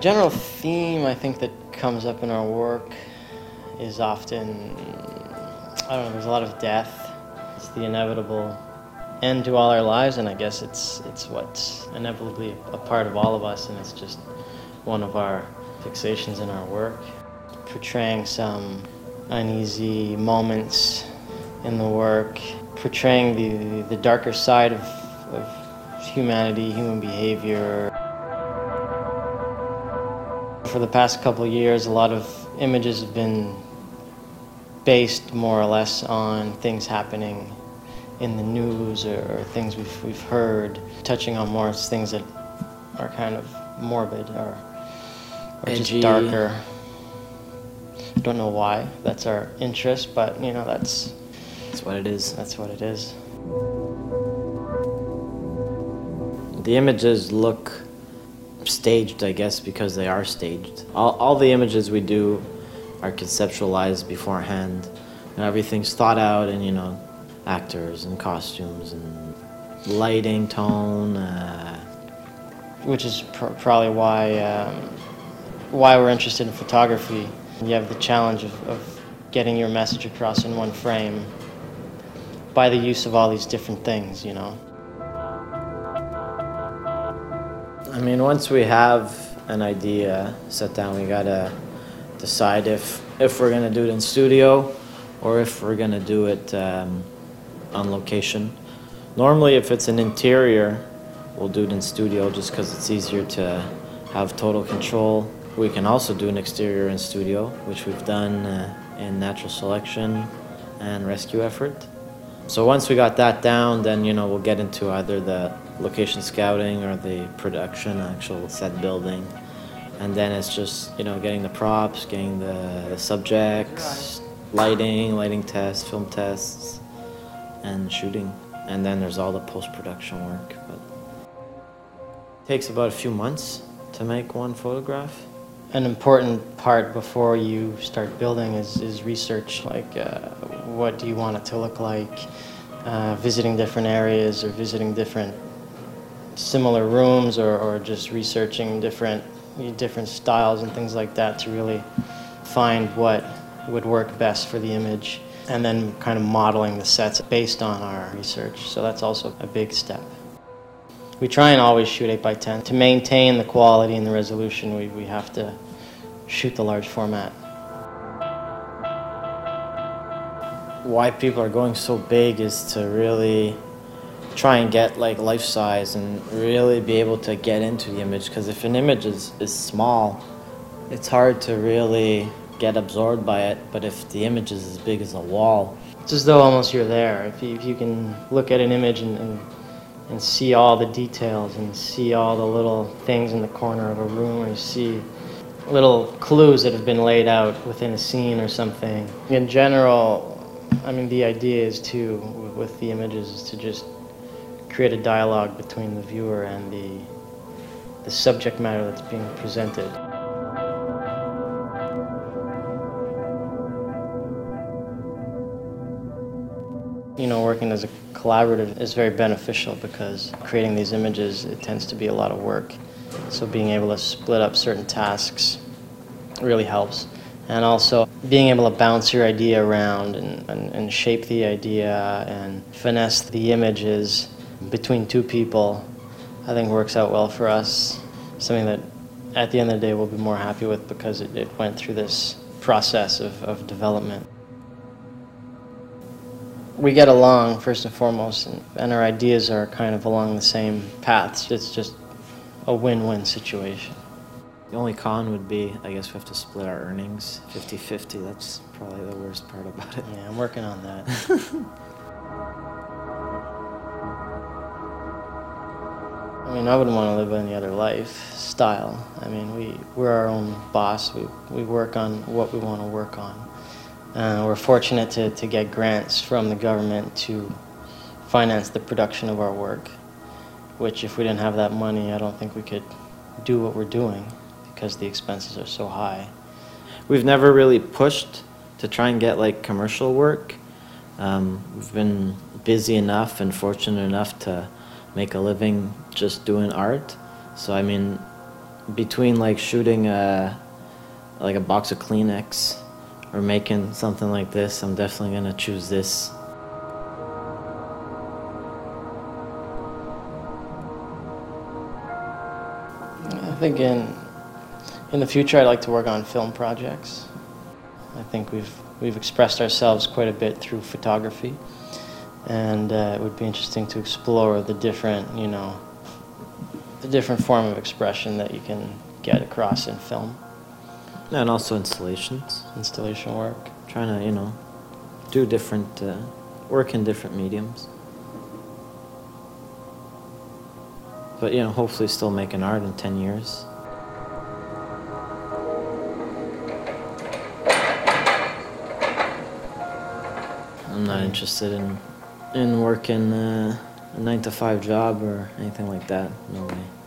general theme I think that comes up in our work is often, I don't know, there's a lot of death. It's the inevitable end to all our lives, and I guess it's, it's what's inevitably a part of all of us, and it's just one of our fixations in our work. Portraying some uneasy moments in the work, portraying the, the darker side of, of humanity, human behavior. For the past couple of years, a lot of images have been based more or less on things happening in the news or, or things we've, we've heard, touching on more things that are kind of morbid or, or just darker. Don't know why that's our interest, but you know that's That's what it is. that's what it is. The images look staged, I guess, because they are staged. All, all the images we do are conceptualized beforehand, and everything's thought out, and you know, actors and costumes and lighting, tone. Uh, which is pr- probably why um, why we're interested in photography. You have the challenge of, of getting your message across in one frame by the use of all these different things, you know. I mean, once we have an idea set down, we gotta decide if if we're gonna do it in studio or if we're gonna do it um, on location. Normally, if it's an interior, we'll do it in studio just because it's easier to have total control. We can also do an exterior in studio, which we've done uh, in natural selection and rescue effort. So once we got that down, then you know we'll get into either the location scouting or the production, actual set building, and then it's just you know getting the props, getting the, the subjects, lighting, lighting tests, film tests, and shooting, and then there's all the post production work. But it takes about a few months to make one photograph. An important part before you start building is, is research. Like, uh, what do you want it to look like? Uh, visiting different areas or visiting different similar rooms or, or just researching different different styles and things like that to really find what would work best for the image and then kind of modeling the sets based on our research. So that's also a big step. We try and always shoot 8 by 10 To maintain the quality and the resolution, we, we have to shoot the large format. why people are going so big is to really try and get like life size and really be able to get into the image because if an image is, is small it's hard to really get absorbed by it but if the image is as big as a wall It's as though almost you're there. If you, if you can look at an image and, and, and see all the details and see all the little things in the corner of a room or you see little clues that have been laid out within a scene or something. In general, I mean, the idea is to, with the images, is to just create a dialogue between the viewer and the, the subject matter that's being presented. You know, working as a collaborative is very beneficial because creating these images, it tends to be a lot of work. So being able to split up certain tasks really helps. And also being able to bounce your idea around and, and, and shape the idea and finesse the images between two people, I think works out well for us. Something that at the end of the day we'll be more happy with because it, it went through this process of, of development. We get along first and foremost, and, and our ideas are kind of along the same paths. It's just a win-win situation. the only con would be i guess we have to split our earnings 50-50 that's probably the worst part about it Yeah, I'm working on that. I mean, I wouldn't want to live any other lifestyle. I mean, we, we're our own boss. We, we work on what we want to work on. Uh, we're fortunate to, to get grants from the government to finance the production of our work, which, if we didn't have that money, I don't think we could do what we're doing because the expenses are so high. We've never really pushed to try and get like commercial work. Um, we've been busy enough and fortunate enough to make a living just doing art. So I mean, between like shooting a like a box of Kleenex or making something like this, I'm definitely gonna choose this. I think in in the future, I'd like to work on film projects. I think we've we've expressed ourselves quite a bit through photography, and uh, it would be interesting to explore the different, you know, the different form of expression that you can get across in film And also installations. installation work. Trying to, you know, do different, uh, work in different mediums. But, you know, hopefully still making art in 10 years. I'm not interested in, in working uh, a 9 to 5 job or anything like that. No way.